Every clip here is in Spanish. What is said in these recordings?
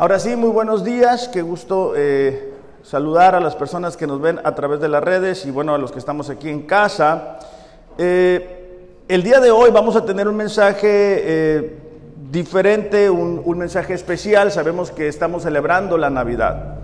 Ahora sí, muy buenos días, qué gusto eh, saludar a las personas que nos ven a través de las redes y bueno, a los que estamos aquí en casa. Eh, el día de hoy vamos a tener un mensaje eh, diferente, un, mensaje especial, sabemos que estamos celebrando la Navidad.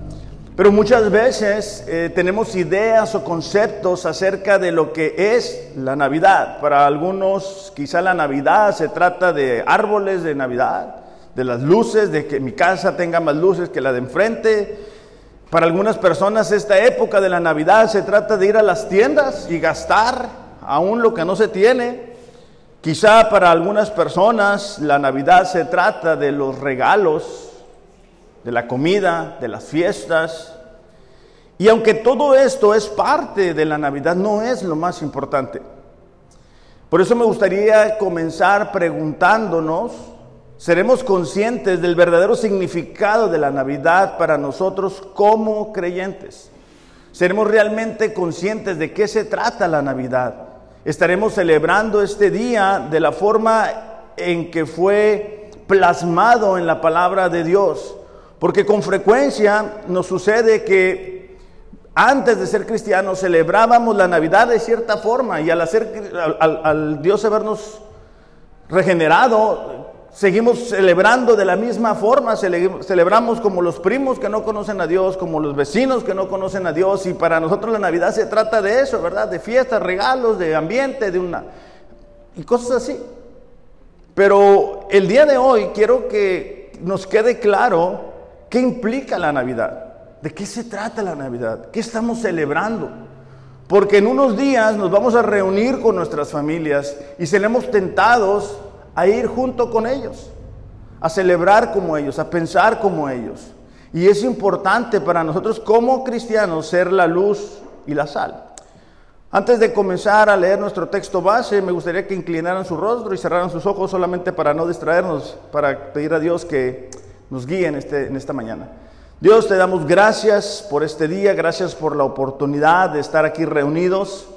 Pero muchas veces tenemos ideas o conceptos acerca de lo que es la Navidad. Para algunos quizá la Navidad se trata de árboles de Navidad, de las luces, de que mi casa tenga más luces que la de enfrente. Para algunas personas esta época de la Navidad se trata de ir a las tiendas y gastar aún lo que no se tiene. Quizá para algunas personas la Navidad se trata de los regalos, de la comida, de las fiestas. Y aunque todo esto es parte de la Navidad, no es lo más importante. Por eso me gustaría comenzar preguntándonos, ¿seremos conscientes del verdadero significado de la Navidad para nosotros como creyentes? ¿Seremos realmente conscientes de qué se trata la Navidad? ¿Estaremos celebrando este día de la forma en que fue plasmado en la palabra de Dios? Porque con frecuencia nos sucede que antes de ser cristianos celebrábamos la Navidad de cierta forma y al, hacer, al, al Dios habernos regenerado, seguimos celebrando de la misma forma, celebramos como los primos que no conocen a Dios, como los vecinos que no conocen a Dios y para nosotros la Navidad se trata de eso, ¿verdad? De fiestas, regalos, de ambiente, de una... y cosas así. Pero el día de hoy quiero que nos quede claro ¿Qué implica la Navidad? ¿De qué se trata la Navidad? ¿Qué estamos celebrando? Porque en unos días nos vamos a reunir con nuestras familias y seremos tentados a ir junto con ellos, a celebrar como ellos, a pensar como ellos. Y es importante para nosotros como cristianos ser la luz y la sal. Antes de comenzar a leer nuestro texto base, me gustaría que inclinaran su rostro y cerraran sus ojos solamente para no distraernos, para pedir a Dios que nos guíe en, este, en esta mañana. Dios, te damos gracias por este día, gracias por la oportunidad de estar aquí reunidos.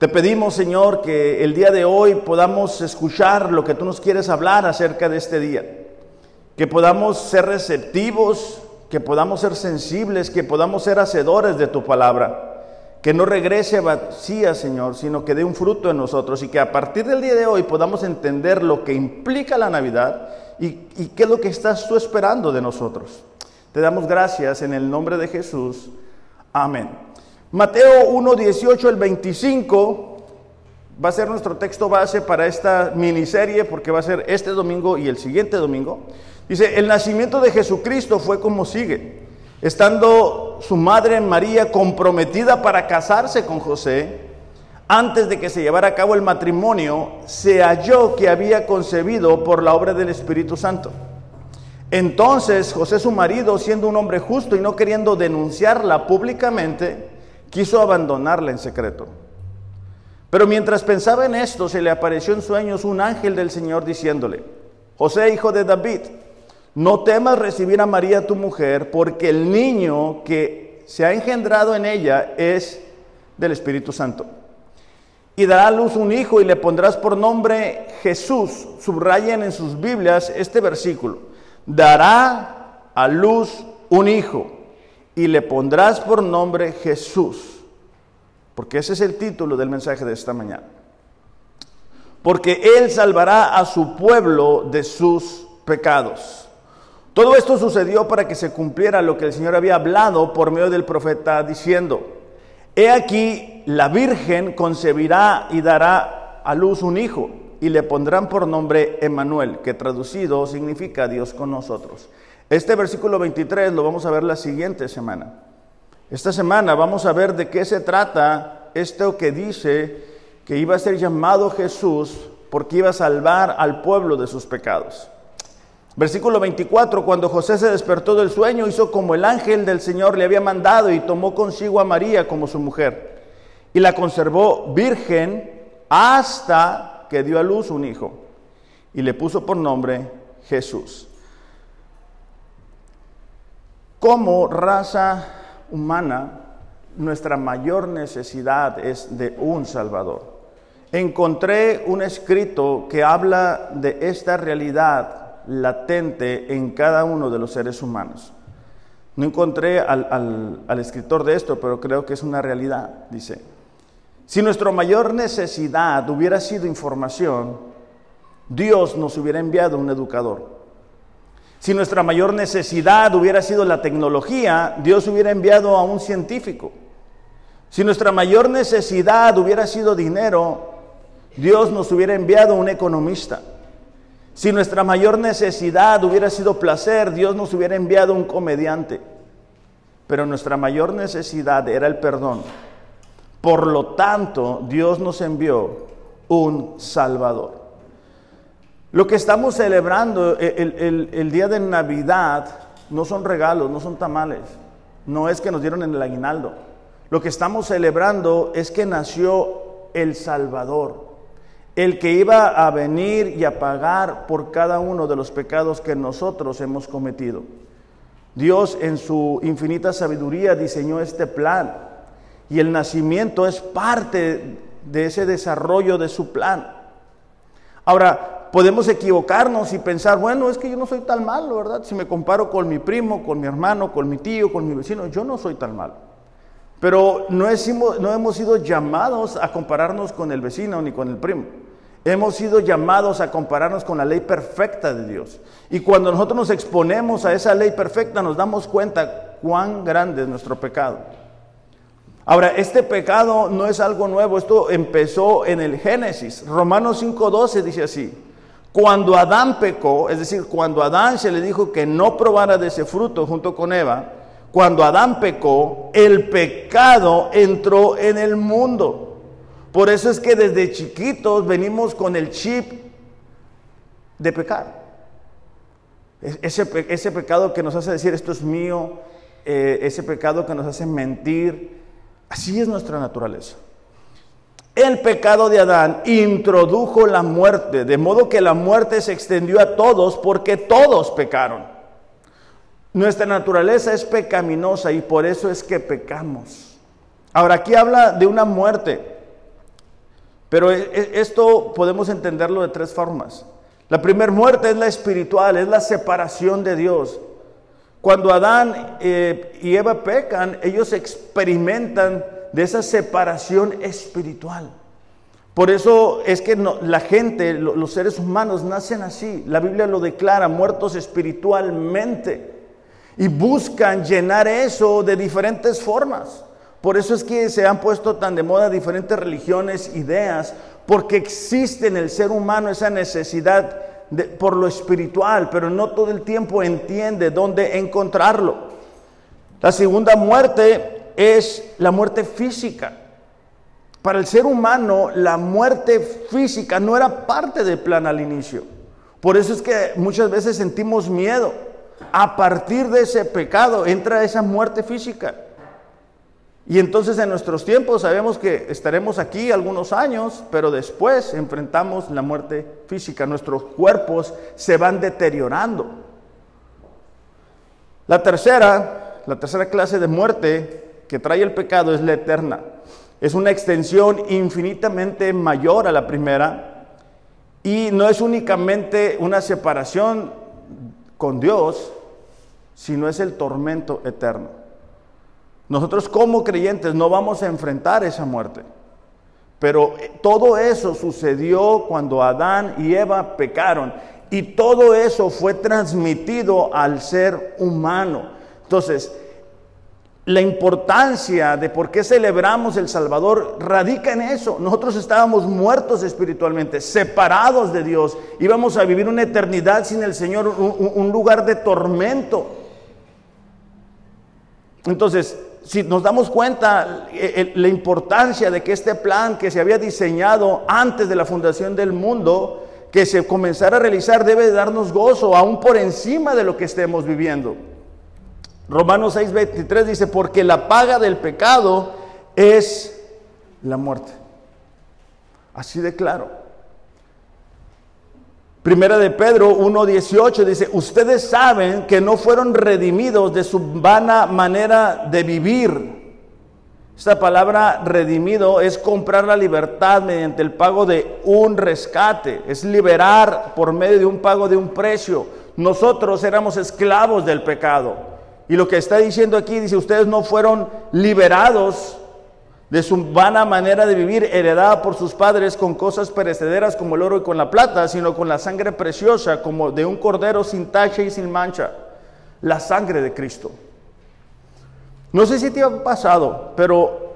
Te pedimos, Señor, que el día de hoy podamos escuchar lo que tú nos quieres hablar acerca de este día. Que podamos ser receptivos, que podamos ser sensibles, que podamos ser hacedores de tu palabra. Que no regrese vacía, Señor, sino que dé un fruto en nosotros y que a partir del día de hoy podamos entender lo que implica la Navidad ¿Y, qué es lo que estás tú esperando de nosotros? Te damos gracias en el nombre de Jesús. Amén. Mateo 1, 18 al 25 va a ser nuestro texto base para esta miniserie porque va a ser este domingo y el siguiente domingo. Dice, el nacimiento de Jesucristo fue como sigue. Estando su madre María comprometida para casarse con José, antes de que se llevara a cabo el matrimonio, se halló que había concebido por la obra del Espíritu Santo. Entonces José su marido, siendo un hombre justo y no queriendo denunciarla públicamente, quiso abandonarla en secreto. Pero mientras pensaba en esto, se le apareció en sueños un ángel del Señor diciéndole, José hijo de David, no temas recibir a María tu mujer, porque el niño que se ha engendrado en ella es del Espíritu Santo y dará a luz un hijo y le pondrás por nombre Jesús. Subrayen en sus Biblias este versículo. Dará a luz un hijo y le pondrás por nombre Jesús. Porque ese es el título del mensaje de esta mañana. Porque Él salvará a su pueblo de sus pecados. Todo esto sucedió para que se cumpliera lo que el Señor había hablado por medio del profeta diciendo, He aquí, la Virgen concebirá y dará a luz un hijo y le pondrán por nombre Emanuel, que traducido significa Dios con nosotros. Este versículo 23 lo vamos a ver la siguiente semana. Esta semana vamos a ver de qué se trata esto que dice que iba a ser llamado Jesús porque iba a salvar al pueblo de sus pecados. Versículo 24, cuando José se despertó del sueño, hizo como el ángel del Señor le había mandado y tomó consigo a María como su mujer. Y la conservó virgen hasta que dio a luz un hijo. Y le puso por nombre Jesús. Como raza humana, nuestra mayor necesidad es de un Salvador. Encontré un escrito que habla de esta realidad latente en cada uno de los seres humanos. No encontré al, al, escritor de esto, pero creo que es una realidad. Dice, si nuestra mayor necesidad hubiera sido información, Dios nos hubiera enviado un educador. Si nuestra mayor necesidad hubiera sido la tecnología, Dios hubiera enviado a un científico. Si nuestra mayor necesidad hubiera sido dinero, Dios nos hubiera enviado un economista. Si nuestra mayor necesidad hubiera sido placer, Dios nos hubiera enviado un comediante. Pero nuestra mayor necesidad era el perdón. Por lo tanto, Dios nos envió un Salvador. Lo que estamos celebrando el, el, día de Navidad no son regalos, no son tamales, no es que nos dieron en el aguinaldo. Lo que estamos celebrando es que nació el Salvador, el que iba a venir y a pagar por cada uno de los pecados que nosotros hemos cometido. Dios en su infinita sabiduría diseñó este plan y el nacimiento es parte de ese desarrollo de su plan. Ahora, podemos equivocarnos y pensar, bueno, es que yo no soy tan malo, ¿verdad? Si me comparo con mi primo, con mi hermano, con mi tío, con mi vecino, yo no soy tan malo. Pero no, hemos sido llamados a compararnos con el vecino ni con el primo. Hemos sido llamados a compararnos con la ley perfecta de Dios. Y cuando nosotros nos exponemos a esa ley perfecta, nos damos cuenta cuán grande es nuestro pecado. Ahora, este pecado no es algo nuevo, esto empezó en el Génesis. Romanos 5.12 dice así, cuando Adán pecó, es decir, cuando Adán se le dijo que no probara de ese fruto junto con Eva, cuando Adán pecó, el pecado entró en el mundo. Por eso es que desde chiquitos venimos con el chip de pecar. Ese, pecado que nos hace decir esto es mío, eh, ese pecado que nos hace mentir, así es nuestra naturaleza. El pecado de Adán introdujo la muerte, de modo que la muerte se extendió a todos porque todos pecaron. Nuestra naturaleza es pecaminosa y por eso es que pecamos. Ahora aquí habla de una muerte. Pero e, e, esto podemos entenderlo de tres formas. La primera muerte es la espiritual, es la separación de Dios. Cuando Adán eh, y Eva pecan, ellos experimentan de esa separación espiritual. Por eso es que la gente, los seres humanos nacen así. La Biblia lo declara, muertos espiritualmente. Y buscan llenar eso de diferentes formas. Por eso es que se han puesto tan de moda diferentes religiones, ideas, porque existe en el ser humano esa necesidad por lo espiritual, pero no todo el tiempo entiende dónde encontrarlo. La segunda muerte es la muerte física. Para el ser humano, la muerte física no era parte del plan al inicio. Por eso es que muchas veces sentimos miedo. A partir de ese pecado entra esa muerte física. Y entonces en nuestros tiempos sabemos que estaremos aquí algunos años, pero después enfrentamos la muerte física. Nuestros cuerpos se van deteriorando. La tercera, la tercera clase de muerte que trae el pecado es la eterna. Es una extensión infinitamente mayor a la primera y no es únicamente una separación con Dios, sino es el tormento eterno. Nosotros como creyentes no vamos a enfrentar esa muerte. Pero todo eso sucedió cuando Adán y Eva pecaron. Y todo eso fue transmitido al ser humano. Entonces, la importancia de por qué celebramos el Salvador radica en eso. Nosotros estábamos muertos espiritualmente, separados de Dios. Íbamos a vivir una eternidad sin el Señor, un, lugar de tormento. Entonces, si nos damos cuenta eh, la importancia de que este plan que se había diseñado antes de la fundación del mundo, que se comenzara a realizar, debe darnos gozo, aún por encima de lo que estemos viviendo. Romanos 6:23 dice, porque la paga del pecado es la muerte. Así de claro. Primera de Pedro 1.18 dice, ustedes saben que no fueron redimidos de su vana manera de vivir, Esta palabra redimido es comprar la libertad mediante el pago de un rescate, es liberar por medio de un pago de un precio. Nosotros éramos esclavos del pecado. Y lo que está diciendo aquí dice, ustedes no fueron liberados de su vana manera de vivir heredada por sus padres con cosas perecederas como el oro y con la plata, sino con la sangre preciosa como de un cordero sin tacha y sin mancha, la sangre de Cristo. No sé si te ha pasado, pero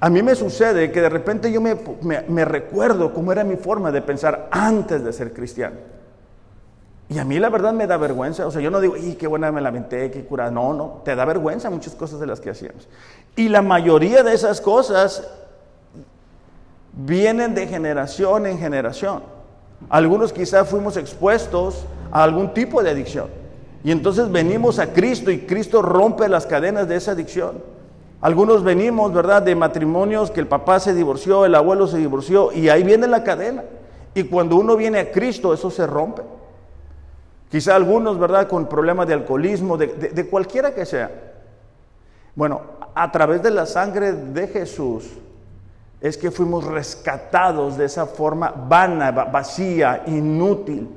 a mí me sucede que de repente yo me, recuerdo cómo era mi forma de pensar antes de ser cristiano. Y a mí la verdad me da vergüenza. O sea, yo no digo, ¡y qué buena me lamenté, qué cura! No, no, te da vergüenza muchas cosas de las que hacíamos. Y la mayoría de esas cosas vienen de generación en generación. Algunos quizás fuimos expuestos a algún tipo de adicción. Y entonces venimos a Cristo y Cristo rompe las cadenas de esa adicción. Algunos venimos, ¿verdad?, de matrimonios que el papá se divorció, el abuelo se divorció y ahí viene la cadena. Y cuando uno viene a Cristo, eso se rompe. Quizá algunos, ¿verdad?, con problemas de alcoholismo, de, de cualquiera que sea. Bueno, a través de la sangre de Jesús es que fuimos rescatados de esa forma vana, vacía, inútil.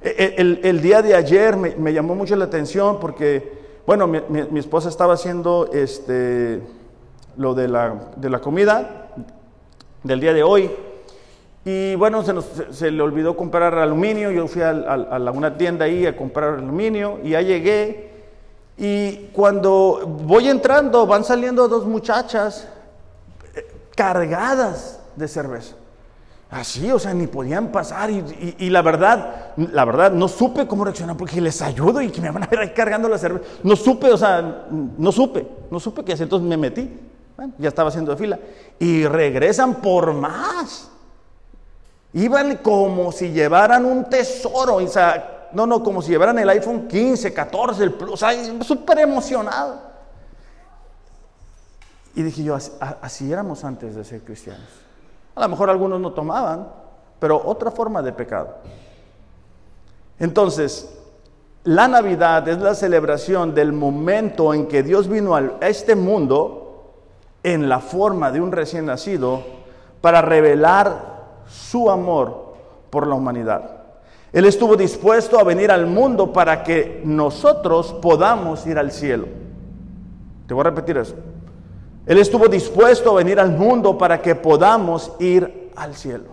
E, e, el, día de ayer me, llamó mucho la atención porque, bueno, mi, esposa estaba haciendo este, lo de la, de la, comida del día de hoy. Y bueno, se, se le olvidó comprar aluminio. Yo fui a, a, una tienda ahí a comprar aluminio y ya llegué. Y cuando voy entrando, van saliendo dos muchachas eh, cargadas de cerveza. Así, o sea, ni podían pasar y, la verdad, la verdad, no supe cómo reaccionar porque les ayudo y que me van a ver ahí cargando la cerveza. No supe, o sea, no supe, no supe qué hacer, entonces me metí. ya estaba haciendo fila. Y regresan por más. Iban como si llevaran un tesoro, o sea, no, no, como si llevaran el iPhone 15, 14, el Plus, o sea, súper emocionado. Y dije yo, así éramos antes de ser cristianos. A lo mejor algunos no tomaban, pero otra forma de pecado. Entonces, la Navidad es la celebración del momento en que Dios vino a este mundo en la forma de un recién nacido para revelar su amor por la humanidad. Él estuvo dispuesto a venir al mundo para que nosotros podamos ir al cielo. Te voy a repetir eso. Él estuvo dispuesto a venir al mundo para que podamos ir al cielo.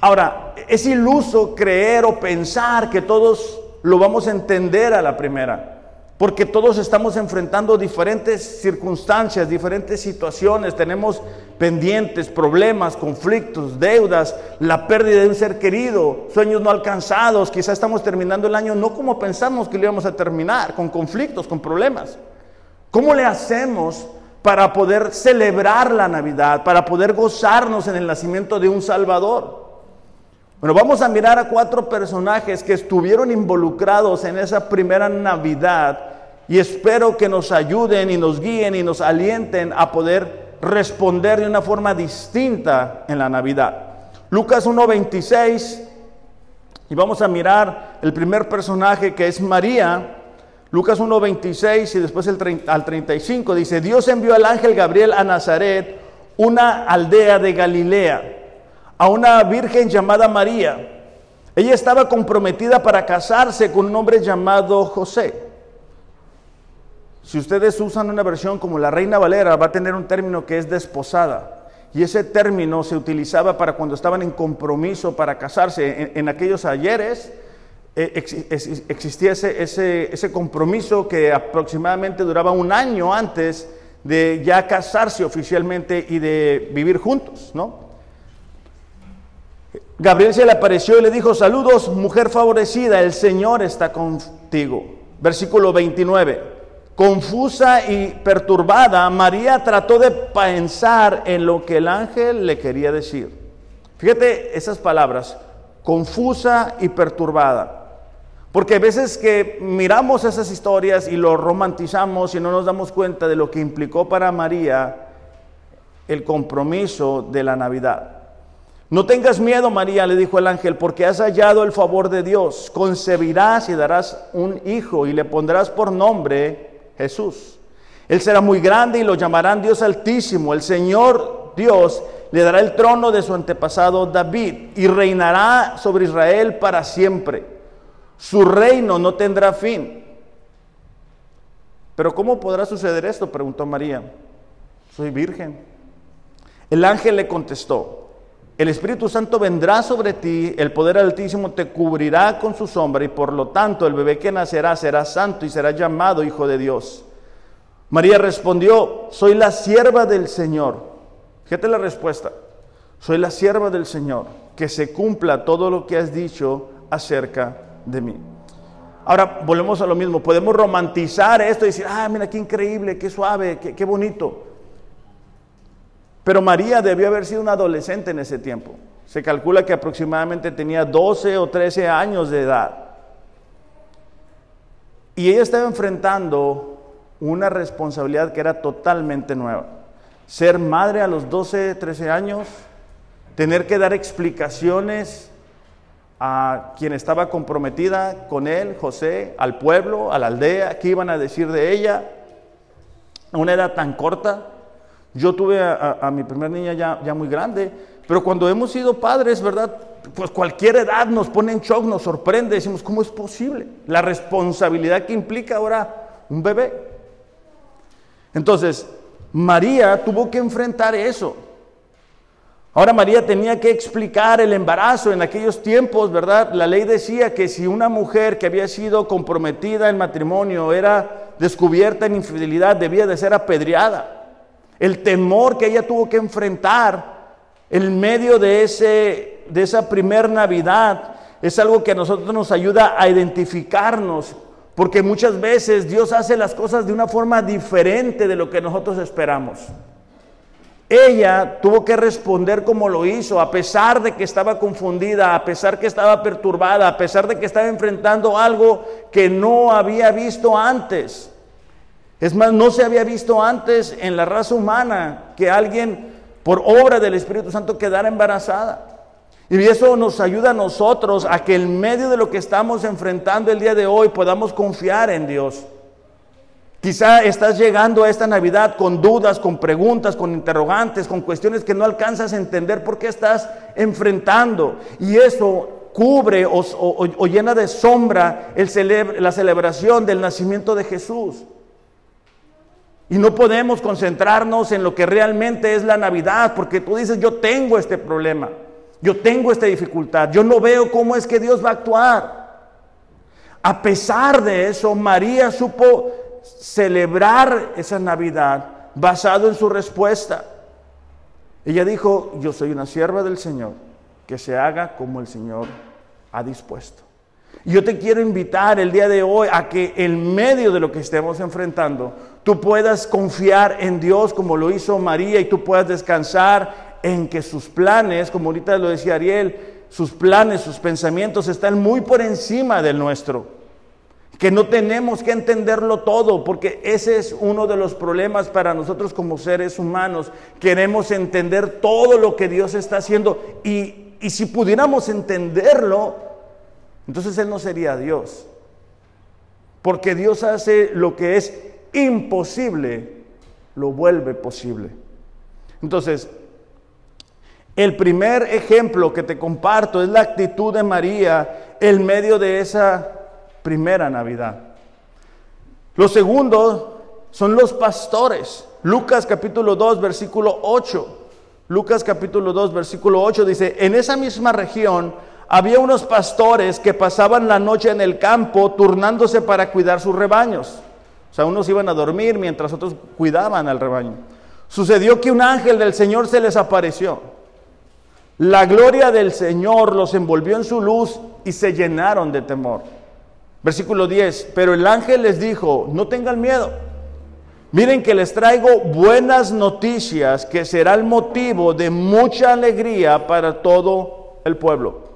Ahora, es iluso creer o pensar que todos lo vamos a entender a la primera, porque todos estamos enfrentando diferentes circunstancias, diferentes situaciones, tenemos pendientes, problemas, conflictos, deudas, la pérdida de un ser querido, sueños no alcanzados, quizás estamos terminando el año no como pensamos que lo íbamos a terminar, con conflictos, con problemas. ¿Cómo le hacemos para poder celebrar la Navidad, para poder gozarnos en el nacimiento de un Salvador. Bueno, vamos a mirar a cuatro personajes que estuvieron involucrados en esa primera Navidad y espero que nos ayuden y nos guíen y nos alienten a poder responder de una forma distinta en la Navidad. Lucas 1.26 y vamos a mirar el primer personaje que es María. Lucas 1.26 y después al 35 dice, Dios envió al ángel Gabriel a Nazaret, una aldea de Galilea, a una virgen llamada María. Ella estaba comprometida para casarse con un hombre llamado José. Si ustedes usan una versión como la Reina Valera, va a tener un término que es desposada. Y ese término se utilizaba para cuando estaban en compromiso para casarse. En, aquellos ayeres, eh, existía ese, compromiso que aproximadamente duraba un año antes de ya casarse oficialmente y de vivir juntos, ¿no? Gabriel se le apareció y le dijo, saludos, mujer favorecida, el Señor está contigo. Versículo 29. Confusa y perturbada, María trató de pensar en lo que el ángel le quería decir. Fíjate esas palabras, confusa y perturbada. Porque a veces que miramos esas historias y lo romantizamos y no nos damos cuenta de lo que implicó para María el compromiso de la Navidad. No tengas miedo, María, le dijo el ángel, porque has hallado el favor de Dios. Concebirás y darás un hijo y le pondrás por nombre Jesús. Él será muy grande y lo llamarán Dios Altísimo. El Señor Dios le dará el trono de su antepasado David y reinará sobre Israel para siempre. Su reino no tendrá fin. Pero ¿cómo podrá suceder esto? preguntó María. Soy virgen. El ángel le contestó, el Espíritu Santo vendrá sobre ti, el poder altísimo te cubrirá con su sombra y por lo tanto el bebé que nacerá será santo y será llamado Hijo de Dios. María respondió, soy la sierva del Señor. Fíjate la respuesta, soy la sierva del Señor, que se cumpla todo lo que has dicho acerca de mí. Ahora volvemos a lo mismo, podemos romantizar esto y decir, ah, mira qué increíble, qué suave, qué, qué bonito. Pero María debió haber sido una adolescente en ese tiempo. Se calcula que aproximadamente tenía 12 o 13 años de edad. Y ella estaba enfrentando una responsabilidad que era totalmente nueva. Ser madre a los 12, 13 años, tener que dar explicaciones a quien estaba comprometida con él, José, al pueblo, a la aldea, qué iban a decir de ella, a una edad tan corta. Yo tuve a, mi primera niña ya, ya muy grande, pero cuando hemos sido padres, ¿verdad? Pues cualquier edad nos pone en shock, nos sorprende, decimos, ¿cómo es posible? La responsabilidad que implica ahora un bebé. Entonces, María tuvo que enfrentar eso. Ahora María tenía que explicar el embarazo en aquellos tiempos, ¿verdad? La ley decía que si una mujer que había sido comprometida en matrimonio era descubierta en infidelidad, debía de ser apedreada el temor que ella tuvo que enfrentar en medio de, ese, de esa primer Navidad, es algo que a nosotros nos ayuda a identificarnos, porque muchas veces Dios hace las cosas de una forma diferente de lo que nosotros esperamos. Ella tuvo que responder como lo hizo, a pesar de que estaba confundida, a pesar que estaba perturbada, a pesar de que estaba enfrentando algo que no había visto antes. Es más, no se había visto antes en la raza humana que alguien por obra del Espíritu Santo quedara embarazada. Y eso nos ayuda a nosotros a que en medio de lo que estamos enfrentando el día de hoy podamos confiar en Dios. Quizá estás llegando a esta Navidad con dudas, con preguntas, con interrogantes, con cuestiones que no alcanzas a entender por qué estás enfrentando. Y eso cubre o, llena de sombra la celebración del nacimiento de Jesús. Y no podemos concentrarnos en lo que realmente es la Navidad, porque tú dices, yo tengo este problema, yo tengo esta dificultad, yo no veo cómo es que Dios va a actuar. A pesar de eso, María supo celebrar esa Navidad basado en su respuesta. Ella dijo, yo soy una sierva del Señor, que se haga como el Señor ha dispuesto. Yo te quiero invitar el día de hoy a que en medio de lo que estemos enfrentando, tú puedas confiar en Dios como lo hizo María y tú puedas descansar en que sus planes, como ahorita lo decía Ariel, sus planes, sus pensamientos están muy por encima del nuestro. Que no tenemos que entenderlo todo, porque ese es uno de los problemas para nosotros como seres humanos. Queremos entender todo lo que Dios está haciendo y, y si pudiéramos entenderlo, entonces Él no sería Dios. Porque Dios hace lo que es imposible, lo vuelve posible. Entonces, el primer ejemplo que te comparto es la actitud de María en medio de esa primera Navidad. Lo segundo son los pastores. Lucas capítulo 2, versículo 8. Lucas capítulo 2, versículo 8 dice, en esa misma región había unos pastores que pasaban la noche en el campo turnándose para cuidar sus rebaños. O sea, unos iban a dormir mientras otros cuidaban al rebaño. Sucedió que un ángel del Señor se les apareció. La gloria del Señor los envolvió en su luz y se llenaron de temor. Versículo 10, pero el ángel les dijo, no tengan miedo. Miren que les traigo buenas noticias que será el motivo de mucha alegría para todo el pueblo.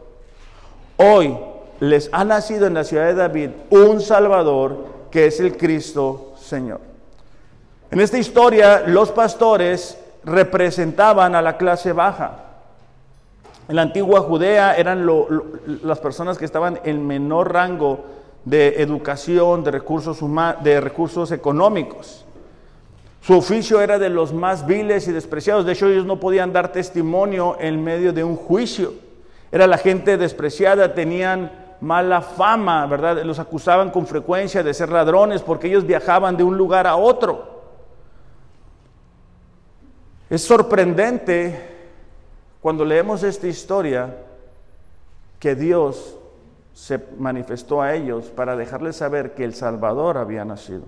Hoy les ha nacido en la ciudad de David un Salvador que es el Cristo Señor. En esta historia los pastores representaban a la clase baja. En la antigua Judea eran las personas que estaban en menor rango de educación, de recursos, de recursos económicos. Su oficio era de los más viles y despreciados. De hecho, ellos no podían dar testimonio en medio de un juicio. Era la gente despreciada, tenían mala fama, ¿verdad? Los acusaban con frecuencia de ser ladrones porque ellos viajaban de un lugar a otro. Es sorprendente cuando leemos esta historia que Dios se manifestó a ellos para dejarles saber que el Salvador había nacido.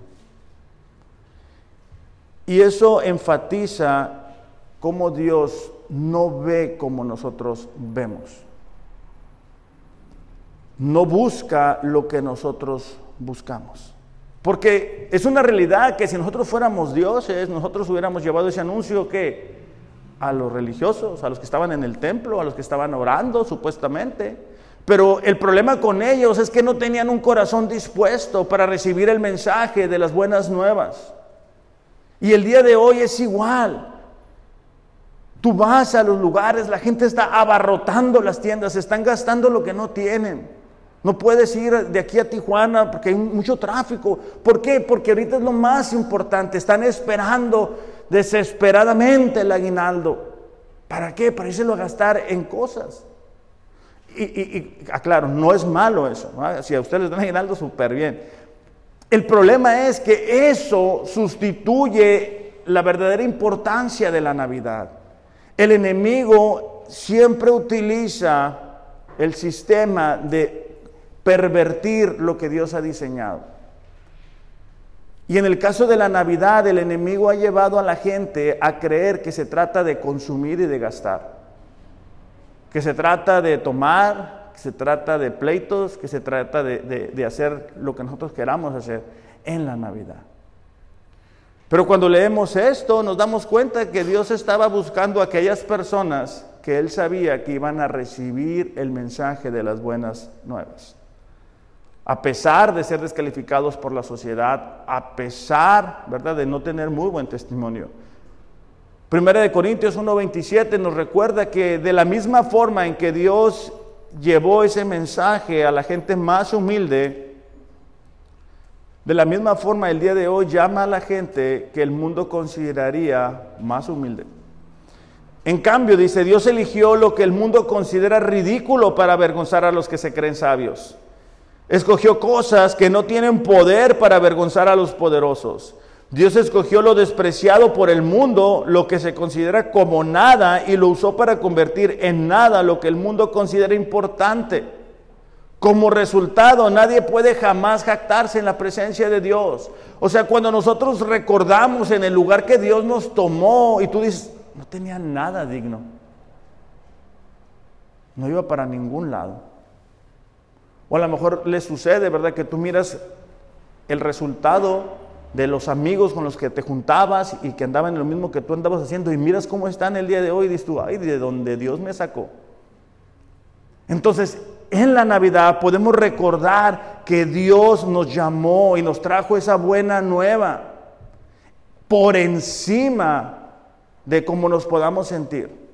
Y eso enfatiza cómo Dios no ve como nosotros vemos. No busca lo que nosotros buscamos. Porque es una realidad que si nosotros fuéramos dioses, nosotros hubiéramos llevado ese anuncio que a los religiosos, a los que estaban en el templo, a los que estaban orando supuestamente. Pero el problema con ellos es que no tenían un corazón dispuesto para recibir el mensaje de las buenas nuevas. Y el día de hoy es igual. Tú vas a los lugares, la gente está abarrotando las tiendas, están gastando lo que no tienen. No puedes ir de aquí a Tijuana porque hay mucho tráfico. ¿Por qué? Porque ahorita es lo más importante. Están esperando desesperadamente el aguinaldo. ¿Para qué? Para irse a gastar en cosas. Y, aclaro, no es malo eso. Si a ustedes les dan aguinaldo, súper bien. El problema es que eso sustituye la verdadera importancia de la Navidad. El enemigo siempre utiliza el sistema de pervertir lo que Dios ha diseñado. Y en el caso de la Navidad, el enemigo ha llevado a la gente a creer que se trata de consumir y de gastar, que se trata de tomar, que se trata de pleitos, que se trata de, hacer lo que nosotros queramos hacer en la Navidad. Pero cuando leemos esto, nos damos cuenta que Dios estaba buscando a aquellas personas que Él sabía que iban a recibir el mensaje de las buenas nuevas a pesar de ser descalificados por la sociedad, a pesar, ¿verdad?, de no tener muy buen testimonio. Primera de Corintios 1:27 nos recuerda que de la misma forma en que Dios llevó ese mensaje a la gente más humilde, de la misma forma el día de hoy llama a la gente que el mundo consideraría más humilde. En cambio, dice, Dios eligió lo que el mundo considera ridículo para avergonzar a los que se creen sabios. Escogió cosas que no tienen poder para avergonzar a los poderosos. Dios escogió lo despreciado por el mundo, lo que se considera como nada, y lo usó para convertir en nada lo que el mundo considera importante. Como resultado, nadie puede jamás jactarse en la presencia de Dios. O sea, cuando nosotros recordamos en el lugar que Dios nos tomó y tú dices, no tenía nada digno. No iba para ningún lado. O a lo mejor le sucede, ¿verdad? Que tú miras el resultado de los amigos con los que te juntabas y que andaban en lo mismo que tú andabas haciendo y miras cómo están el día de hoy y dices tú, ay, de donde Dios me sacó. Entonces, en la Navidad podemos recordar que Dios nos llamó y nos trajo esa buena nueva por encima de cómo nos podamos sentir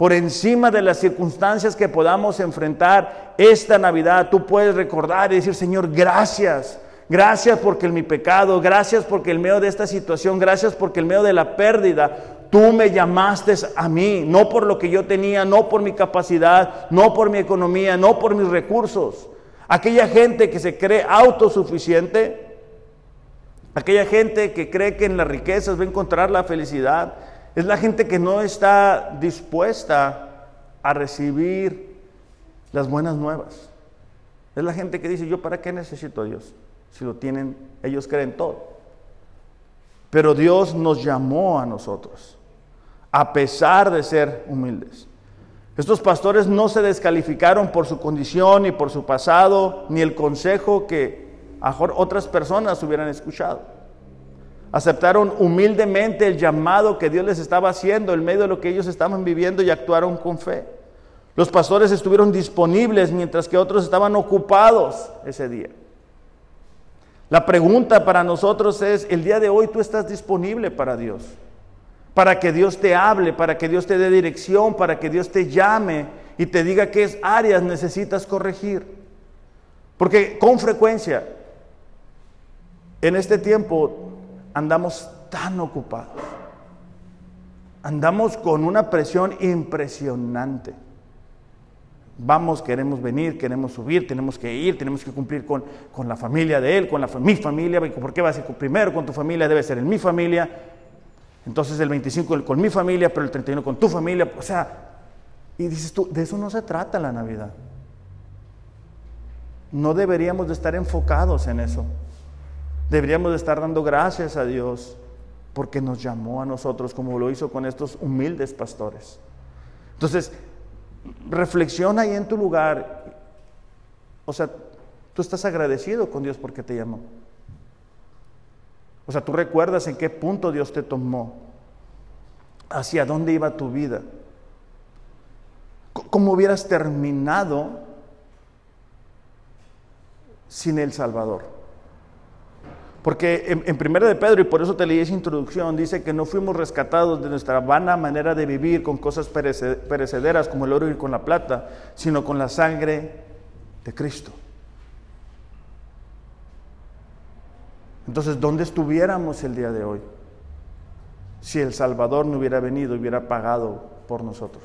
por encima de las circunstancias que podamos enfrentar esta Navidad, tú puedes recordar y decir, Señor, gracias. Gracias porque en mi pecado, gracias porque en medio de esta situación, gracias porque en medio de la pérdida, tú me llamaste a mí, no por lo que yo tenía, no por mi capacidad, no por mi economía, no por mis recursos. Aquella gente que se cree autosuficiente, aquella gente que cree que en las riquezas va a encontrar la felicidad, es la gente que no está dispuesta a recibir las buenas nuevas. Es la gente que dice, yo para qué necesito a Dios? Si lo tienen, ellos creen todo. Pero Dios nos llamó a nosotros, a pesar de ser humildes. Estos pastores no se descalificaron por su condición, ni por su pasado, ni el consejo que otras personas hubieran escuchado. Aceptaron humildemente el llamado que Dios les estaba haciendo en medio de lo que ellos estaban viviendo y actuaron con fe. Los pastores estuvieron disponibles mientras que otros estaban ocupados ese día. La pregunta para nosotros es, el día de hoy tú estás disponible para Dios, para que Dios te hable, para que Dios te dé dirección, para que Dios te llame y te diga qué áreas necesitas corregir. Porque con frecuencia en este tiempo andamos tan ocupados. Andamos con una presión impresionante. Vamos, queremos venir, queremos subir, tenemos que ir, tenemos que cumplir con, con la familia de él, con la, mi familia. ¿Por qué vas a ir primero con tu familia? Debe ser en mi familia. Entonces el 25 con mi familia, pero el 31 con tu familia. O sea, y dices tú, de eso no se trata la Navidad. No deberíamos de estar enfocados en eso. Deberíamos de estar dando gracias a Dios porque nos llamó a nosotros como lo hizo con estos humildes pastores. Entonces, reflexiona ahí en tu lugar. O sea, tú estás agradecido con Dios porque te llamó. O sea, tú recuerdas en qué punto Dios te tomó, hacia dónde iba tu vida, cómo hubieras terminado sin el Salvador. Porque en, Primera de Pedro, y por eso te leí esa introducción, dice que no fuimos rescatados de nuestra vana manera de vivir con cosas perecederas como el oro y con la plata, sino con la sangre de Cristo. Entonces, ¿dónde estuviéramos el día de hoy si el Salvador no hubiera venido y hubiera pagado por nosotros?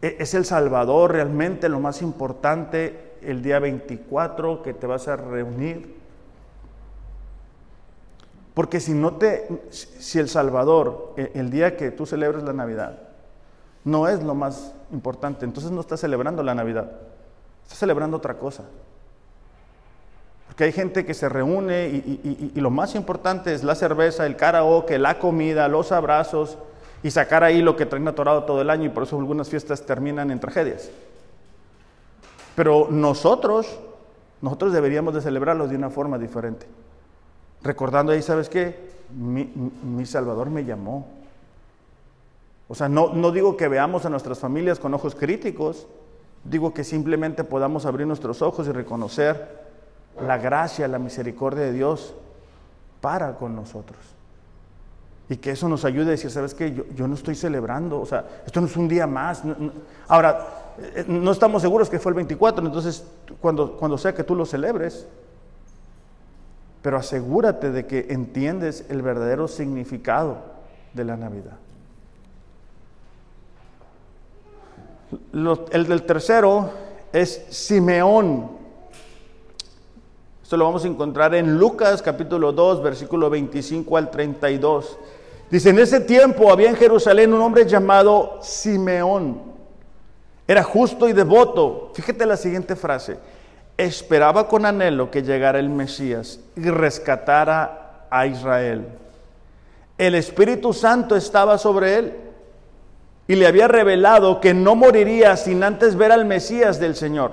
¿E-, ¿Es el Salvador realmente lo más importante el día 24 que te vas a reunir. Porque si no te, si el Salvador, e, el día que tú celebres la Navidad, no es lo más importante, entonces no estás celebrando la Navidad, estás celebrando otra cosa. Porque hay gente que se reúne y, lo más importante es la cerveza, el karaoke, la comida, los abrazos y sacar ahí lo que traen atorado todo el año y por eso algunas fiestas terminan en tragedias. Pero nosotros, nosotros deberíamos de celebrarlos de una forma diferente. Recordando ahí, ¿sabes qué? Mi, Salvador me llamó. O sea, no, no digo que veamos a nuestras familias con ojos críticos, digo que simplemente podamos abrir nuestros ojos y reconocer la gracia, la misericordia de Dios para con nosotros. Y que eso nos ayude a decir, ¿sabes qué? Yo, yo no estoy celebrando, o sea, esto no es un día más. Ahora, no estamos seguros que fue el 24, entonces cuando, cuando sea que tú lo celebres, pero asegúrate de que entiendes el verdadero significado de la Navidad. el del tercero es Simeón. Esto lo vamos a encontrar en Lucas capítulo 2, versículo 25 al 32. Dice, en ese tiempo había en Jerusalén un hombre llamado Simeón. Era justo y devoto. Fíjate la siguiente frase. Esperaba con anhelo que llegara el Mesías y rescatara a Israel. El Espíritu Santo estaba sobre él y le había revelado que no moriría sin antes ver al Mesías del Señor.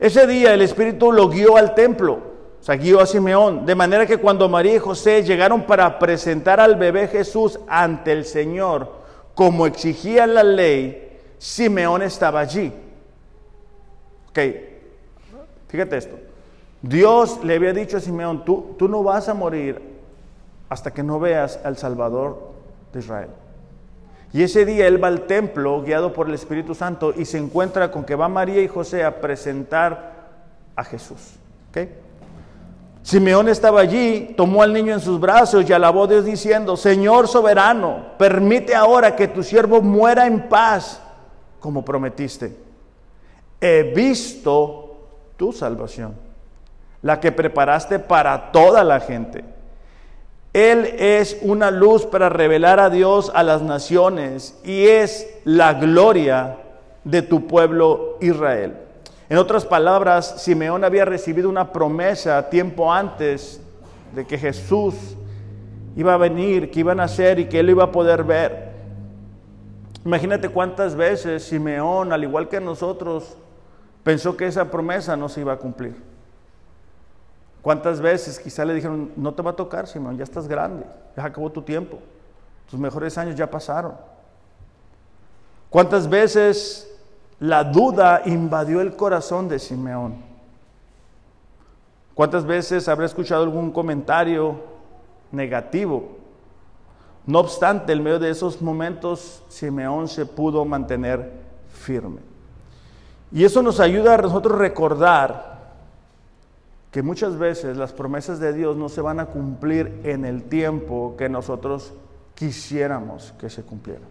Ese día el Espíritu lo guió al templo o sea, guió a Simeón. De manera que cuando María y José llegaron para presentar al bebé Jesús ante el Señor, como exigía la ley, Simeón estaba allí. Ok, fíjate esto. Dios le había dicho a Simeón, tú, tú no vas a morir hasta que no veas al Salvador de Israel. Y ese día él va al templo guiado por el Espíritu Santo y se encuentra con que va María y José a presentar a Jesús. ¿Okay? Simeón estaba allí, tomó al niño en sus brazos y alabó a Dios diciendo, Señor soberano, permite ahora que tu siervo muera en paz, como prometiste. He visto tu salvación, la que preparaste para toda la gente. Él es una luz para revelar a Dios a las naciones y es la gloria de tu pueblo Israel. En otras palabras, Simeón había recibido una promesa tiempo antes de que Jesús iba a venir, que iba a nacer y que él iba a poder ver. Imagínate cuántas veces Simeón, al igual que nosotros, pensó que esa promesa no se iba a cumplir. ¿Cuántas veces quizá le dijeron, no te va a tocar, Simeón, ya estás grande, ya acabó tu tiempo, tus mejores años ya pasaron? ¿Cuántas veces la duda invadió el corazón de Simeón. ¿Cuántas veces habrá escuchado algún comentario negativo? No obstante, en medio de esos momentos, Simeón se pudo mantener firme. Y eso nos ayuda a nosotros recordar que muchas veces las promesas de Dios no se van a cumplir en el tiempo que nosotros quisiéramos que se cumplieran.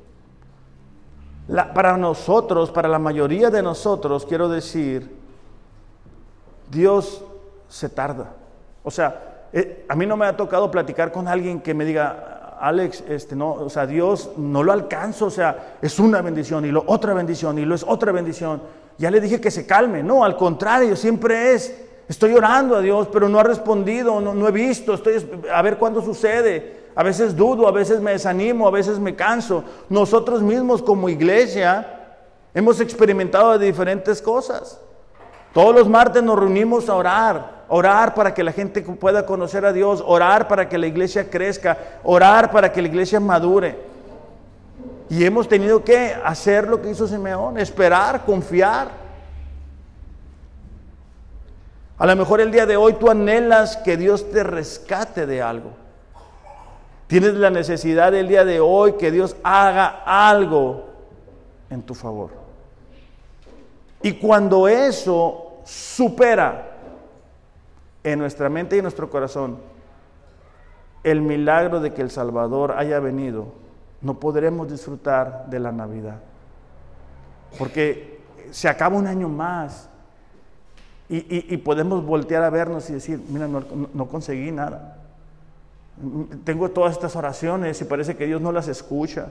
para nosotros, para la mayoría de nosotros, quiero decir, Dios se tarda. O sea, eh, a mí no me ha tocado platicar con alguien que me diga, Alex, este, no, o sea, Dios no lo alcanzo, o sea, es una bendición y lo otra bendición y lo es otra bendición. Ya le dije que se calme, no, al contrario, siempre es, estoy orando a Dios, pero no ha respondido, no, no he visto, estoy a ver cuándo sucede. A veces dudo, a veces me desanimo, a veces me canso. Nosotros mismos como iglesia hemos experimentado diferentes cosas. Todos los martes nos reunimos a orar, orar para que la gente pueda conocer a Dios, orar para que la iglesia crezca, orar para que la iglesia madure. Y hemos tenido que hacer lo que hizo Simeón, esperar, confiar. A lo mejor el día de hoy tú anhelas que Dios te rescate de algo. Tienes la necesidad el día de hoy que Dios haga algo en tu favor. Y cuando eso supera en nuestra mente y en nuestro corazón el milagro de que el Salvador haya venido, no podremos disfrutar de la Navidad. Porque se acaba un año más y, podemos voltear a vernos y decir, mira, no, conseguí nada. Tengo todas estas oraciones y parece que Dios no las escucha.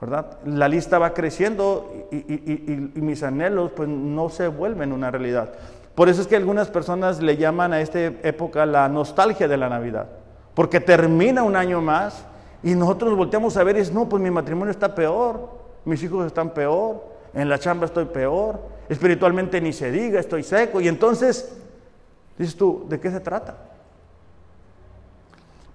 ¿verdad? La lista va creciendo y, y, mis anhelos pues no se vuelven una realidad. Por eso es que algunas personas le llaman a esta época la nostalgia de la Navidad, porque termina un año más y nosotros nos volteamos a ver y es, no, pues mi matrimonio está peor, mis hijos están peor, en la chamba estoy peor, espiritualmente ni se diga, estoy seco. Y entonces, dices tú, ¿de qué se trata?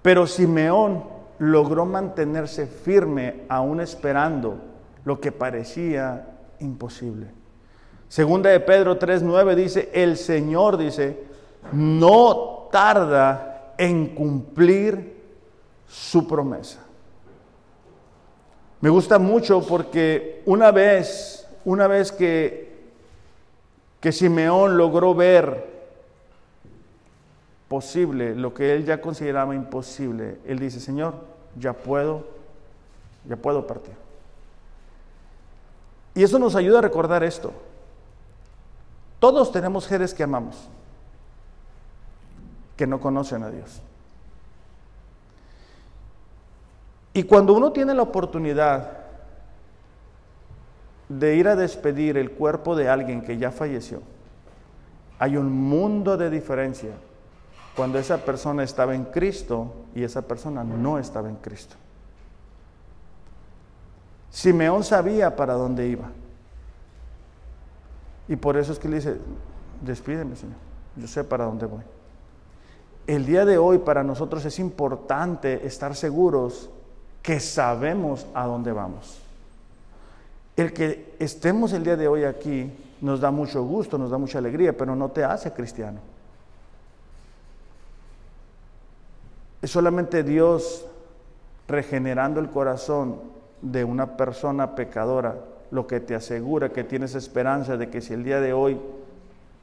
Pero Simeón logró mantenerse firme aún esperando lo que parecía imposible. Segunda de Pedro 3:9 dice, el Señor dice, no tarda en cumplir su promesa. Me gusta mucho porque una vez, una vez que, que Simeón logró ver posible lo que él ya consideraba imposible, él dice, Señor, ya puedo, ya puedo partir. Y eso nos ayuda a recordar esto. Todos tenemos seres que amamos, que no conocen a Dios. Y cuando uno tiene la oportunidad de ir a despedir el cuerpo de alguien que ya falleció, hay un mundo de diferencia cuando esa persona estaba en Cristo y esa persona no estaba en Cristo. Simeón sabía para dónde iba. Y por eso es que le dice, despídeme, Señor, yo sé para dónde voy. El día de hoy para nosotros es importante estar seguros que sabemos a dónde vamos. El que estemos el día de hoy aquí nos da mucho gusto, nos da mucha alegría, pero no te hace cristiano. Es solamente Dios regenerando el corazón de una persona pecadora lo que te asegura que tienes esperanza de que si el día de hoy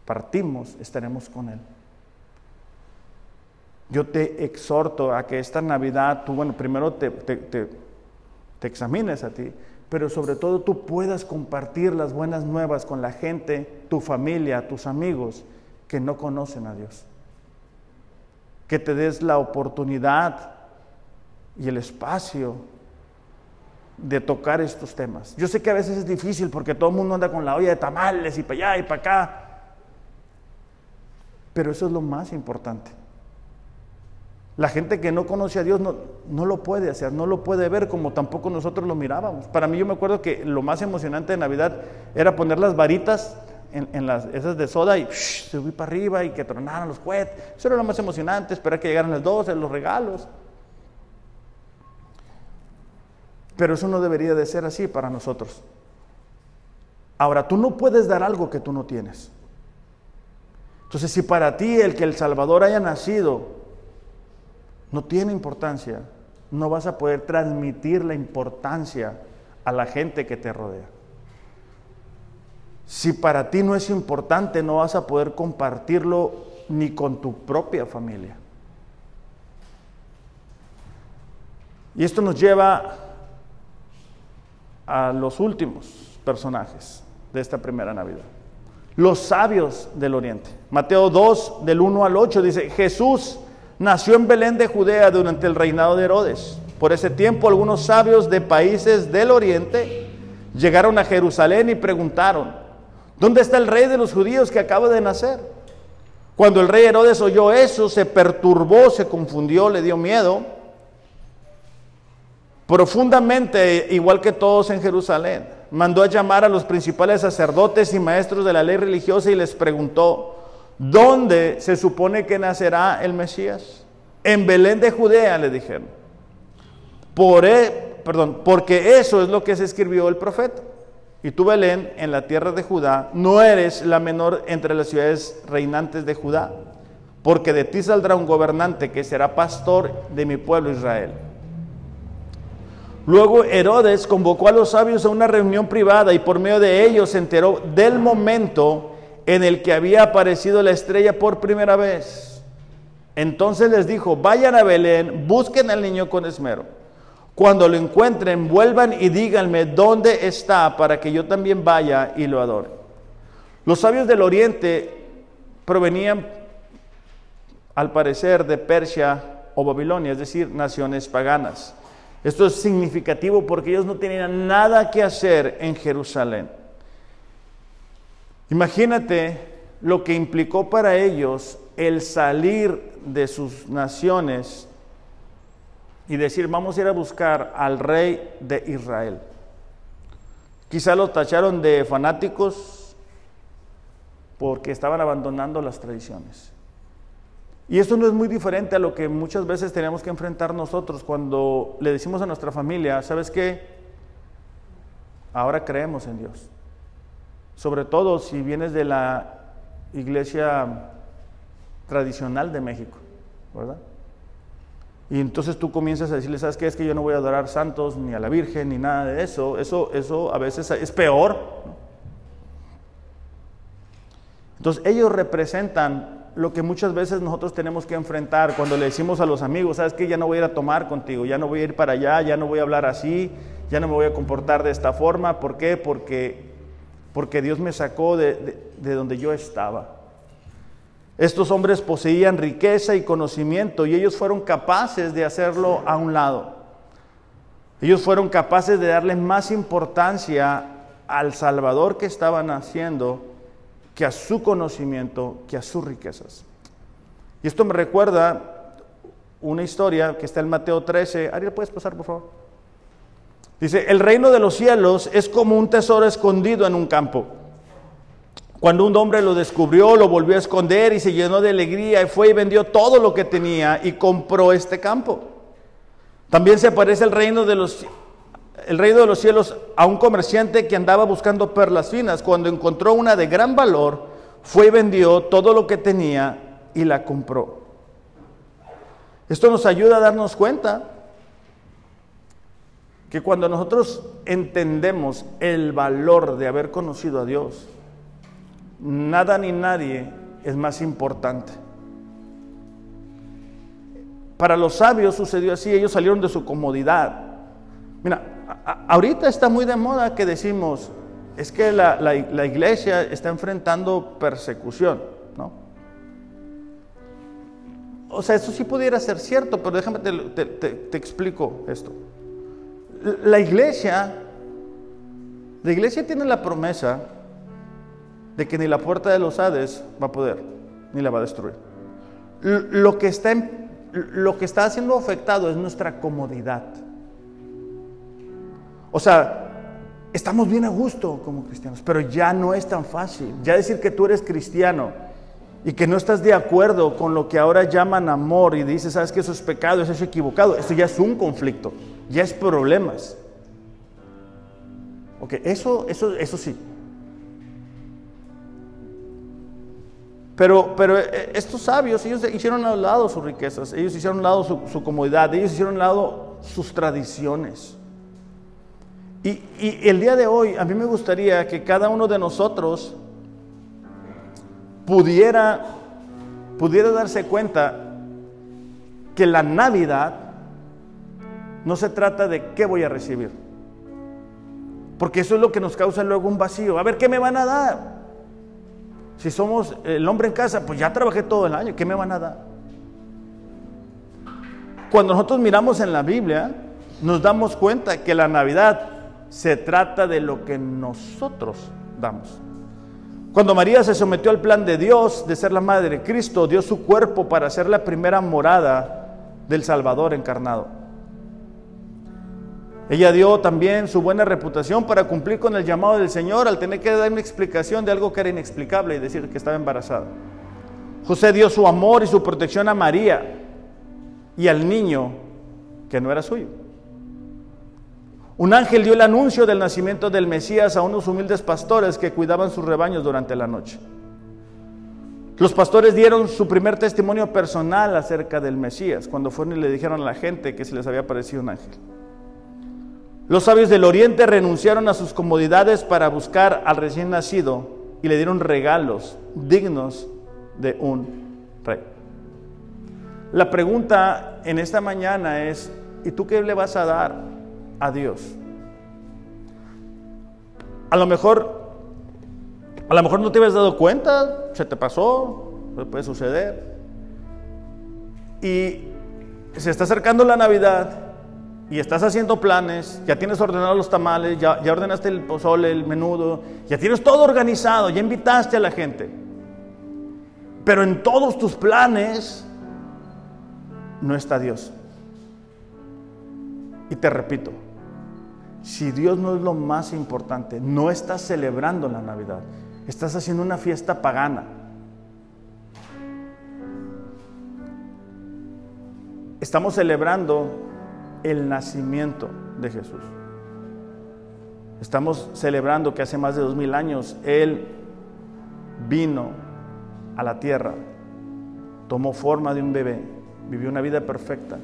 partimos, estaremos con Él. Yo te exhorto a que esta Navidad tú, bueno, primero te, te, examines a ti, pero sobre todo tú puedas compartir las buenas nuevas con la gente, tu familia, tus amigos que no conocen a Dios. Que te des la oportunidad y el espacio de tocar estos temas. Yo sé que a veces es difícil porque todo el mundo anda con la olla de tamales y para allá y para acá, pero eso es lo más importante. La gente que no conoce a Dios no, no, lo puede hacer, no lo puede ver como tampoco nosotros lo mirábamos. Para mí yo me acuerdo que lo más emocionante de Navidad era poner las varitas en, las, esas de soda y subir para arriba y que tronaran los cohetes. Eso era lo más emocionante, esperar que llegaran las 12, los regalos. Pero eso no debería de ser así para nosotros. Ahora, tú no puedes dar algo que tú no tienes. Entonces, si para ti el que el Salvador haya nacido no tiene importancia, no vas a poder transmitir la importancia a la gente que te rodea. Si para ti no es importante, no vas a poder compartirlo ni con tu propia familia. Y esto nos lleva a los últimos personajes de esta primera Navidad. Los sabios del Oriente. Mateo 2, del 1 al 8, dice, Jesús nació en Belén de Judea durante el reinado de Herodes. Por ese tiempo algunos sabios de países del Oriente llegaron a Jerusalén y preguntaron, ¿dónde está el rey de los judíos que acaba de nacer? Cuando el rey Herodes oyó eso, se perturbó, se confundió, le dio miedo profundamente, igual que todos en Jerusalén. Mandó a llamar a los principales sacerdotes y maestros de la ley religiosa y les preguntó, ¿dónde se supone que nacerá el Mesías? En Belén de Judea, le dijeron. Por, e, perdón, porque eso es lo que se escribió el profeta. Y tú, Belén, en la tierra de Judá, no eres la menor entre las ciudades reinantes de Judá, porque de ti saldrá un gobernante que será pastor de mi pueblo Israel. Luego Herodes convocó a los sabios a una reunión privada y por medio de ellos se enteró del momento en el que había aparecido la estrella por primera vez. Entonces les dijo, vayan a Belén, busquen al niño con esmero. Cuando lo encuentren, vuelvan y díganme dónde está para que yo también vaya y lo adore. Los sabios del oriente provenían, al parecer, de Persia o Babilonia, es decir, naciones paganas. Esto es significativo porque ellos no tenían nada que hacer en Jerusalén. Imagínate lo que implicó para ellos el salir de sus naciones y decir, vamos a ir a buscar al rey de Israel. Quizá los tacharon de fanáticos porque estaban abandonando las tradiciones. Y esto no es muy diferente a lo que muchas veces tenemos que enfrentar nosotros cuando le decimos a nuestra familia, ¿sabes qué? Ahora creemos en Dios. Sobre todo si vienes de la iglesia tradicional de México, ¿verdad? Y entonces tú comienzas a decirle, ¿sabes qué? Es que yo no voy a adorar santos, ni a la Virgen, ni nada de eso. Eso, eso a veces es peor. Entonces ellos representan lo que muchas veces nosotros tenemos que enfrentar cuando le decimos a los amigos, sabes que ya no voy a ir a tomar contigo, ya no voy a ir para allá, ya no voy a hablar así, ya no me voy a comportar de esta forma. ¿Por qué? Porque, porque Dios me sacó de, de donde yo estaba. Estos hombres poseían riqueza y conocimiento y ellos fueron capaces de hacerlo a un lado. Ellos fueron capaces de darle más importancia al Salvador que estaban haciendo que a su conocimiento, que a sus riquezas. Y esto me recuerda una historia que está en Mateo 13. Ariel, ¿puedes pasar, por favor? Dice, el reino de los cielos es como un tesoro escondido en un campo. Cuando un hombre lo descubrió, lo volvió a esconder y se llenó de alegría y fue y vendió todo lo que tenía y compró este campo. También se parece el reino de los el reino de los cielos a un comerciante que andaba buscando perlas finas. Cuando encontró una de gran valor, fue y vendió todo lo que tenía y la compró. Esto nos ayuda a darnos cuenta que cuando nosotros entendemos el valor de haber conocido a Dios, nada ni nadie es más importante. Para los sabios sucedió así, ellos salieron de su comodidad. Mira, ahorita está muy de moda que decimos, es que la, iglesia está enfrentando persecución, ¿no? O sea, eso sí pudiera ser cierto, pero déjame te, te, explico esto. La iglesia, la iglesia tiene la promesa de que ni la puerta de los Hades va a poder, ni la va a destruir. Lo que está, lo que está siendo afectado es nuestra comodidad. O sea, estamos bien a gusto como cristianos, pero ya no es tan fácil. Ya decir que tú eres cristiano y que no estás de acuerdo con lo que ahora llaman amor y dices, sabes que eso es pecado, eso es equivocado, esto ya es un conflicto, ya es problemas. Ok, eso, eso, eso sí. Pero, pero eh, estos sabios, ellos hicieron a un lado sus riquezas, ellos hicieron a lado su, comodidad, ellos hicieron a lado sus tradiciones. Y, el día de hoy a mí me gustaría que cada uno de nosotros pudiera pudiera darse cuenta que la Navidad no se trata de qué voy a recibir. Porque eso es lo que nos causa luego un vacío. A ver, ¿qué me van a dar? Si somos el hombre en casa, pues ya trabajé todo el año, ¿qué me van a dar? Cuando nosotros miramos en la Biblia, nos damos cuenta que la Navidad se trata de lo que nosotros damos. Cuando María se sometió al plan de Dios de ser la madre de Cristo, dio su cuerpo para ser la primera morada del Salvador encarnado. Ella dio también su buena reputación para cumplir con el llamado del Señor al tener que dar una explicación de algo que era inexplicable y decir que estaba embarazada. José dio su amor y su protección a María y al niño que no era suyo. Un ángel dio el anuncio del nacimiento del Mesías a unos humildes pastores que cuidaban sus rebaños durante la noche. Los pastores dieron su primer testimonio personal acerca del Mesías cuando fueron y le dijeron a la gente que se les había aparecido un ángel. Los sabios del oriente renunciaron a sus comodidades para buscar al recién nacido y le dieron regalos dignos de un rey. La pregunta en esta mañana es, ¿y tú qué le vas a dar a Dios? A lo mejor, a lo mejor no te habías dado cuenta, se te pasó, puede suceder. Y se está acercando la Navidad y estás haciendo planes, ya tienes ordenado los tamales, ya, ya ordenaste el pozole, el menudo, ya tienes todo organizado, ya invitaste a la gente. Pero en todos tus planes no está Dios. Y te repito, si Dios no es lo más importante, no estás celebrando la Navidad, estás haciendo una fiesta pagana. Estamos celebrando el nacimiento de Jesús. Estamos celebrando que hace más de dos mil años Él vino a la tierra, tomó forma de un bebé, vivió una vida perfecta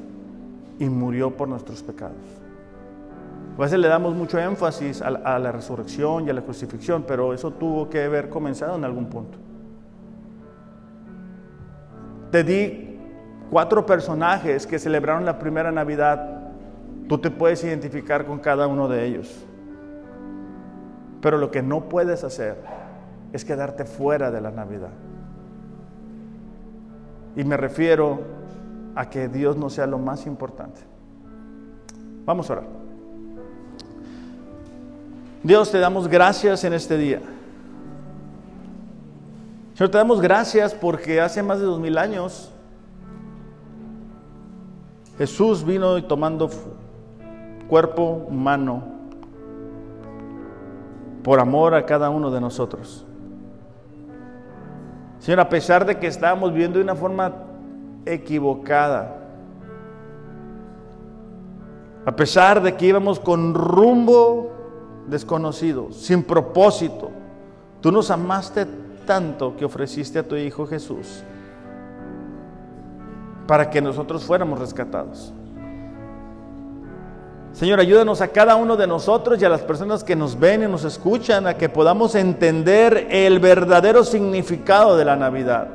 y murió por nuestros pecados. A veces le damos mucho énfasis a, a la resurrección y a la crucifixión, pero eso tuvo que haber comenzado en algún punto. Te di cuatro personajes que celebraron la primera Navidad Tú te puedes identificar con cada uno de ellos. Pero lo que no puedes hacer es quedarte fuera de la Navidad. Y me refiero a que Dios no sea lo más importante. Vamos a orar. Dios, te damos gracias en este día. Señor, te damos gracias porque hace más de dos mil años Jesús vino y tomando cuerpo humano por amor a cada uno de nosotros. Señor, a pesar de que estábamos viviendo de una forma equivocada, a pesar de que íbamos con rumbo desconocido, sin propósito, tú nos amaste tanto que ofreciste a tu Hijo Jesús para que nosotros fuéramos rescatados. Señor, ayúdanos a cada uno de nosotros y a las personas que nos ven y nos escuchan a que podamos entender el verdadero significado de la Navidad,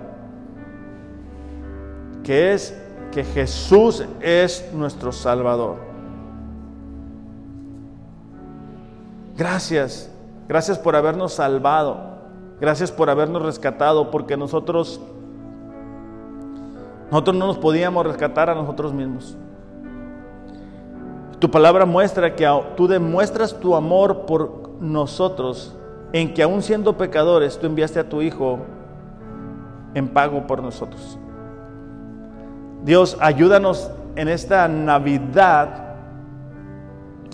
que es que Jesús es nuestro Salvador. Gracias, gracias por habernos salvado, gracias por habernos rescatado, porque nosotros, nosotros no nos podíamos rescatar a nosotros mismos. Tu palabra muestra que tú demuestras tu amor por nosotros en que aún siendo pecadores tú enviaste a tu Hijo en pago por nosotros. Dios, ayúdanos en esta Navidad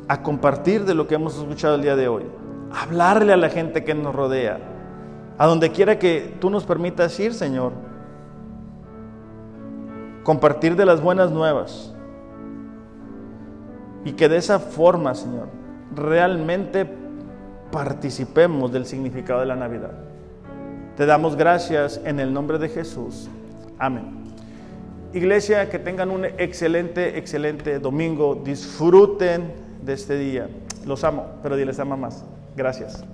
a compartir de lo que hemos escuchado el día de hoy, a hablarle a la gente que nos rodea, a donde quiera que tú nos permitas ir, Señor, compartir de las buenas nuevas y que de esa forma, Señor, realmente participemos del significado de la Navidad. Te damos gracias en el nombre de Jesús. Amén. Iglesia, que tengan un excelente, excelente domingo. Disfruten de este día. Los amo, pero les ama más. Gracias.